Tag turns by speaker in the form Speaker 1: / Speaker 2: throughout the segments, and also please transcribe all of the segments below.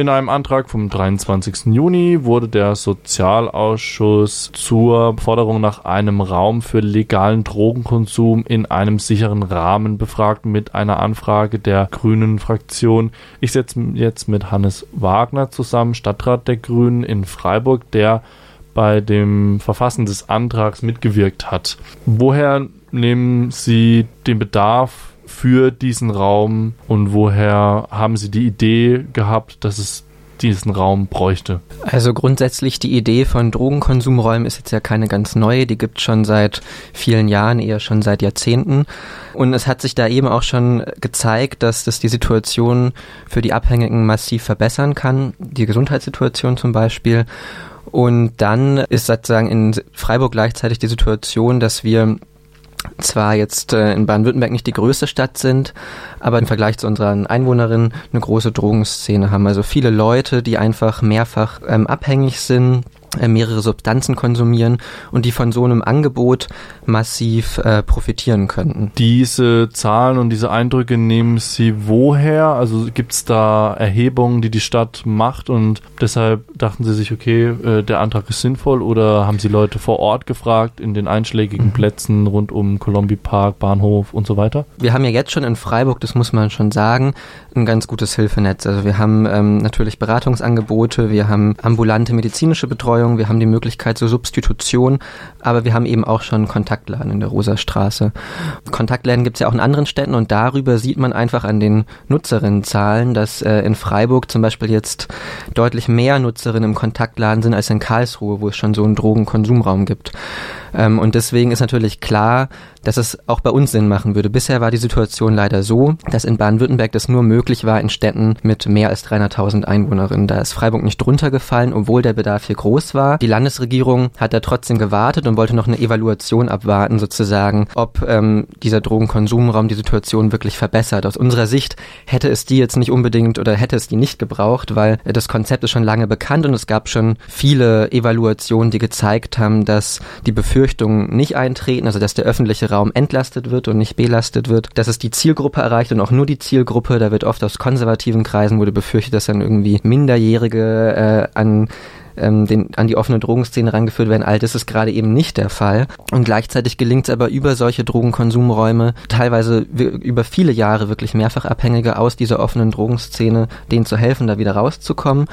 Speaker 1: In einem Antrag vom 23. Juni wurde der Sozialausschuss zur Forderung nach einem Raum für legalen Drogenkonsum in einem sicheren Rahmen befragt mit einer Anfrage der Grünen Fraktion. Ich setze jetzt mit Hannes Wagner zusammen, Stadtrat der Grünen in Freiburg, der bei dem Verfassen des Antrags mitgewirkt hat. Woher nehmen Sie den Bedarf für diesen Raum und woher haben Sie die Idee gehabt, dass es diesen Raum bräuchte?
Speaker 2: Also grundsätzlich die Idee von Drogenkonsumräumen ist jetzt ja keine ganz neue, die gibt es schon seit vielen Jahren, eher schon seit Jahrzehnten. Und es hat sich da eben auch schon gezeigt, dass das die Situation für die Abhängigen massiv verbessern kann, die Gesundheitssituation zum Beispiel. Und dann ist sozusagen in Freiburg gleichzeitig die Situation, dass wir zwar jetzt äh, in Baden-Württemberg nicht die größte Stadt sind, aber im Vergleich zu unseren Einwohnerinnen eine große Drogenszene haben. Also viele Leute, die einfach mehrfach ähm, abhängig sind mehrere Substanzen konsumieren und die von so einem Angebot massiv äh, profitieren könnten.
Speaker 1: Diese Zahlen und diese Eindrücke nehmen Sie woher? Also gibt es da Erhebungen, die die Stadt macht und deshalb dachten Sie sich, okay, äh, der Antrag ist sinnvoll oder haben Sie Leute vor Ort gefragt in den einschlägigen mhm. Plätzen rund um Colombi Park, Bahnhof und so weiter?
Speaker 2: Wir haben ja jetzt schon in Freiburg, das muss man schon sagen, ein ganz gutes Hilfenetz. Also wir haben ähm, natürlich Beratungsangebote, wir haben ambulante medizinische Betreuung, Betreuung, wir haben die Möglichkeit zur Substitution, aber wir haben eben auch schon Kontaktladen in der Rosastraße. Kontaktläden gibt es ja auch in anderen Städten und darüber sieht man einfach an den Nutzerinnenzahlen, dass äh, in Freiburg zum Beispiel jetzt deutlich mehr Nutzerinnen im Kontaktladen sind als in Karlsruhe, wo es schon so einen Drogenkonsumraum gibt. Ähm, und deswegen ist natürlich klar, dass es auch bei uns Sinn machen würde. Bisher war die Situation leider so, dass in Baden-Württemberg das nur möglich war in Städten mit mehr als 300.000 Einwohnerinnen. Da ist Freiburg nicht drunter gefallen, obwohl der Bedarf hier groß war. Die Landesregierung hat da trotzdem gewartet und wollte noch eine Evaluation abwarten, sozusagen, ob ähm, dieser Drogenkonsumraum die Situation wirklich verbessert. Aus unserer Sicht hätte es die jetzt nicht unbedingt oder hätte es die nicht gebraucht, weil das Konzept ist schon lange bekannt und es gab schon viele Evaluationen, die gezeigt haben, dass die Befürchtungen nicht eintreten, also dass der öffentliche Raum entlastet wird und nicht belastet wird, dass es die Zielgruppe erreicht und auch nur die Zielgruppe. Da wird oft aus konservativen Kreisen wurde befürchtet, dass dann irgendwie Minderjährige äh, an ähm, den, an die offene Drogenszene rangeführt werden. All das ist gerade eben nicht der Fall. Und gleichzeitig gelingt es aber über solche Drogenkonsumräume, teilweise über viele Jahre wirklich mehrfach Abhängige aus dieser offenen Drogenszene, denen zu helfen, da wieder rauszukommen.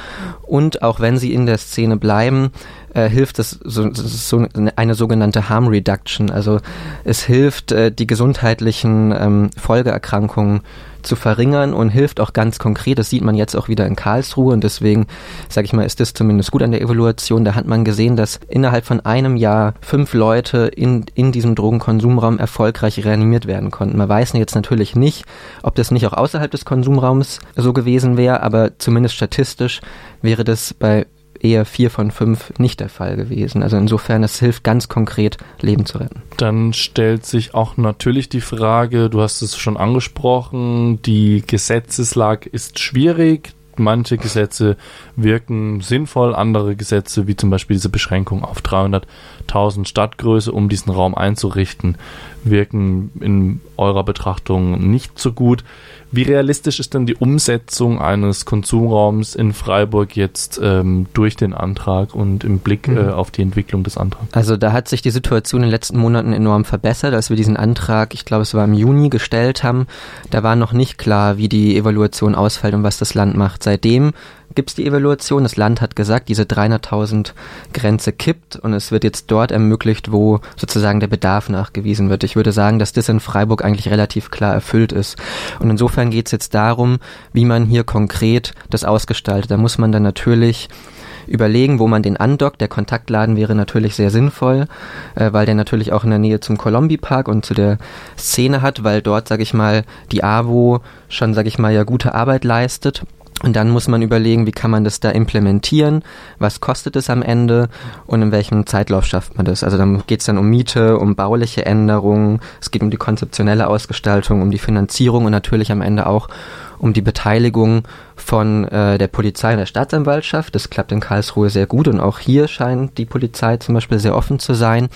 Speaker 2: Und auch wenn sie in der Szene bleiben, äh, hilft es so, so eine sogenannte Harm Reduction. Also es hilft, äh, die gesundheitlichen ähm, Folgeerkrankungen zu verringern und hilft auch ganz konkret. Das sieht man jetzt auch wieder in Karlsruhe und deswegen, sage ich mal, ist das zumindest gut an der Evaluation. Da hat man gesehen, dass innerhalb von einem Jahr fünf Leute in, in diesem Drogenkonsumraum erfolgreich reanimiert werden konnten. Man weiß jetzt natürlich nicht, ob das nicht auch außerhalb des Konsumraums so gewesen wäre, aber zumindest statistisch wäre das bei eher vier von fünf nicht der Fall gewesen. Also insofern, es hilft ganz konkret, Leben zu retten.
Speaker 1: Dann stellt sich auch natürlich die Frage, du hast es schon angesprochen, die Gesetzeslage ist schwierig. Manche Gesetze wirken sinnvoll, andere Gesetze, wie zum Beispiel diese Beschränkung auf 300.000 Stadtgröße, um diesen Raum einzurichten, wirken in eurer Betrachtung nicht so gut. Wie realistisch ist denn die Umsetzung eines Konsumraums in Freiburg jetzt ähm, durch den Antrag und im Blick mhm. äh, auf die Entwicklung des Antrags?
Speaker 2: Also da hat sich die Situation in den letzten Monaten enorm verbessert, als wir diesen Antrag, ich glaube es war im Juni, gestellt haben. Da war noch nicht klar, wie die Evaluation ausfällt und was das Land macht. Seitdem gibt es die Evaluation. Das Land hat gesagt, diese 300.000 Grenze kippt und es wird jetzt dort ermöglicht, wo sozusagen der Bedarf nachgewiesen wird. Ich würde sagen, dass das in Freiburg eigentlich relativ klar erfüllt ist. Und insofern geht es jetzt darum, wie man hier konkret das ausgestaltet. Da muss man dann natürlich überlegen, wo man den andockt. Der Kontaktladen wäre natürlich sehr sinnvoll, äh, weil der natürlich auch in der Nähe zum Colombi Park und zu der Szene hat, weil dort, sag ich mal, die AWO schon, sag ich mal, ja gute Arbeit leistet. Und dann muss man überlegen, wie kann man das da implementieren, was kostet es am Ende? Und in welchem Zeitlauf schafft man das. Also dann geht es dann um Miete, um bauliche Änderungen, es geht um die konzeptionelle Ausgestaltung, um die Finanzierung und natürlich am Ende auch um die Beteiligung von äh, der Polizei und der Staatsanwaltschaft. Das klappt in Karlsruhe sehr gut und auch hier scheint die Polizei zum Beispiel sehr offen zu sein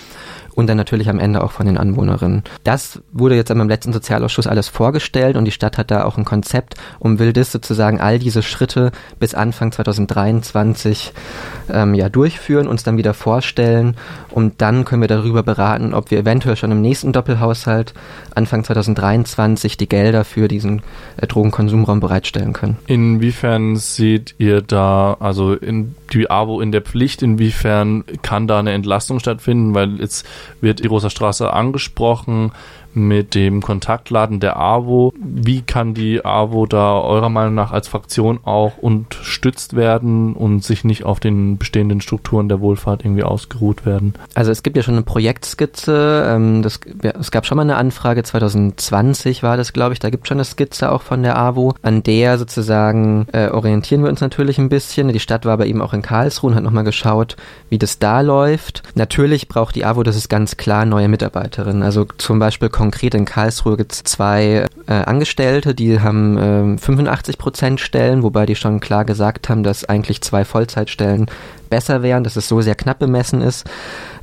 Speaker 2: und dann natürlich am Ende auch von den Anwohnerinnen. Das wurde jetzt am letzten Sozialausschuss alles vorgestellt und die Stadt hat da auch ein Konzept und will das sozusagen all diese Schritte bis Anfang 2023 ähm, ja durchführen, uns dann wieder vorstellen und dann können wir darüber beraten, ob wir eventuell schon im nächsten Doppelhaushalt Anfang 2023 die Gelder für diesen äh, Drogenkonsumraum bereitstellen können.
Speaker 1: Inwiefern seht ihr da, also in die AWO in der Pflicht, inwiefern kann da eine Entlastung stattfinden? Weil jetzt wird die Rosa Straße angesprochen mit dem Kontaktladen der AWO. Wie kann die AWO da eurer Meinung nach als Fraktion auch unterstützt werden und sich nicht auf den bestehenden Strukturen der Wohlfahrt irgendwie ausgeruht werden?
Speaker 2: Also es gibt ja schon eine Projektskizze. Ähm, das, ja, es gab schon mal eine Anfrage, 2020 war das, glaube ich. Da gibt es schon eine Skizze auch von der AWO. An der sozusagen äh, orientieren wir uns natürlich ein bisschen. Die Stadt war aber eben auch in Karlsruhe und hat nochmal geschaut, wie das da läuft. Natürlich braucht die AWO, das ist ganz klar, neue Mitarbeiterinnen. Also zum Beispiel konkret in Karlsruhe gibt es zwei äh, Angestellte, die haben äh, 85 Prozent Stellen, wobei die schon klar gesagt haben, dass eigentlich zwei Vollzeitstellen besser wären, dass es so sehr knapp bemessen ist.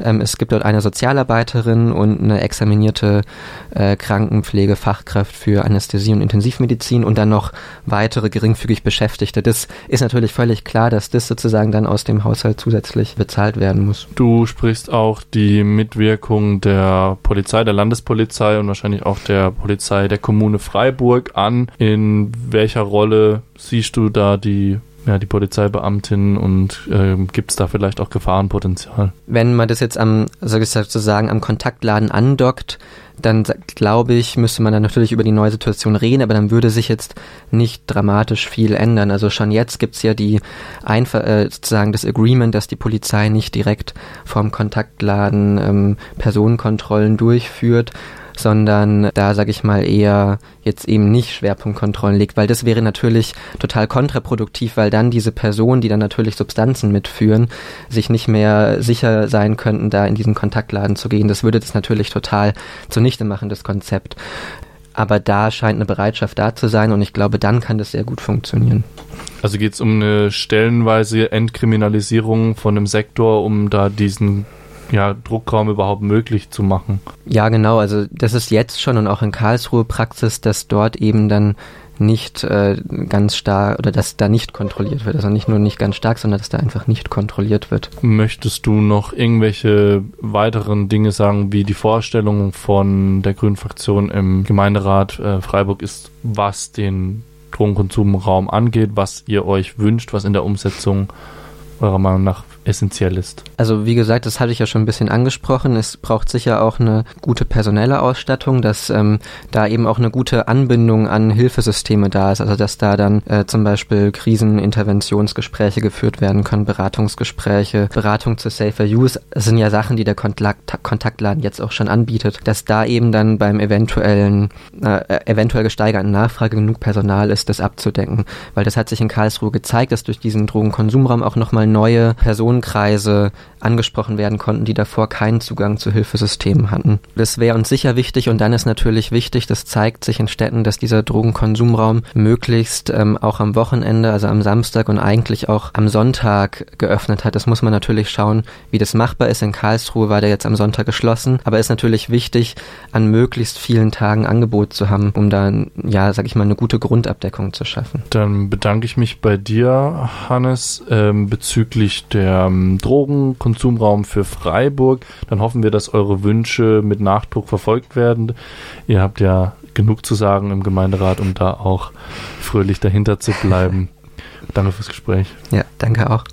Speaker 2: Ähm, es gibt dort eine Sozialarbeiterin und eine examinierte äh, Krankenpflegefachkraft für Anästhesie und Intensivmedizin und dann noch weitere geringfügig Beschäftigte. Das ist natürlich völlig klar, dass das sozusagen dann aus dem Haushalt zusätzlich bezahlt werden muss.
Speaker 1: Du sprichst auch die Mitwirkung der Polizei, der Landespolizei und wahrscheinlich auch der Polizei der Kommune Freiburg an. In welcher Rolle siehst du da die ja, die Polizeibeamtin und äh, gibt es da vielleicht auch Gefahrenpotenzial?
Speaker 2: Wenn man das jetzt am, sozusagen am Kontaktladen andockt, dann glaube ich, müsste man dann natürlich über die neue Situation reden, aber dann würde sich jetzt nicht dramatisch viel ändern. Also schon jetzt gibt's ja die einfach äh, sozusagen das Agreement, dass die Polizei nicht direkt vom Kontaktladen ähm, Personenkontrollen durchführt, sondern da, sage ich mal, eher jetzt eben nicht Schwerpunktkontrollen legt, weil das wäre natürlich total kontraproduktiv, weil dann diese Personen, die dann natürlich Substanzen mitführen, sich nicht mehr sicher sein könnten, da in diesen Kontaktladen zu gehen. Das würde das natürlich total zunichte machen, das Konzept. Aber da scheint eine Bereitschaft da zu sein und ich glaube, dann kann das sehr gut funktionieren.
Speaker 1: Also geht es um eine stellenweise Entkriminalisierung von einem Sektor, um da diesen ja, Druckraum überhaupt möglich zu machen.
Speaker 2: Ja, genau. Also das ist jetzt schon und auch in Karlsruhe Praxis, dass dort eben dann nicht äh, ganz stark oder dass da nicht kontrolliert wird. Also nicht nur nicht ganz stark, sondern dass da einfach nicht kontrolliert wird.
Speaker 1: Möchtest du noch irgendwelche weiteren Dinge sagen, wie die Vorstellung von der Grünen Fraktion im Gemeinderat äh, Freiburg ist, was den Drogenkonsumraum angeht, was ihr euch wünscht, was in der Umsetzung eurer Meinung nach essentiell ist.
Speaker 2: Also wie gesagt, das hatte ich ja schon ein bisschen angesprochen. Es braucht sicher auch eine gute personelle Ausstattung, dass ähm, da eben auch eine gute Anbindung an Hilfesysteme da ist. Also dass da dann äh, zum Beispiel Kriseninterventionsgespräche geführt werden können, Beratungsgespräche, Beratung zu Safer Use. Das sind ja Sachen, die der Kontakt Kontaktladen jetzt auch schon anbietet. Dass da eben dann beim eventuellen, äh, eventuell gesteigerten Nachfrage genug Personal ist, das abzudecken. Weil das hat sich in Karlsruhe gezeigt, dass durch diesen Drogenkonsumraum auch nochmal neue Personen Personenkreise angesprochen werden konnten, die davor keinen Zugang zu Hilfesystemen hatten. Das wäre uns sicher wichtig und dann ist natürlich wichtig, das zeigt sich in Städten, dass dieser Drogenkonsumraum möglichst ähm, auch am Wochenende, also am Samstag und eigentlich auch am Sonntag geöffnet hat. Das muss man natürlich schauen, wie das machbar ist. In Karlsruhe war der jetzt am Sonntag geschlossen, aber ist natürlich wichtig, an möglichst vielen Tagen Angebot zu haben, um dann, ja, sag ich mal, eine gute Grundabdeckung zu schaffen.
Speaker 1: Dann bedanke ich mich bei dir, Hannes, ähm, bezüglich der ähm, Drogenkonsumraum für Freiburg. Dann hoffen wir, dass eure Wünsche mit Nachdruck verfolgt werden. Ihr habt ja genug zu sagen im Gemeinderat, um da auch fröhlich dahinter zu bleiben. danke fürs Gespräch.
Speaker 2: Ja, danke auch.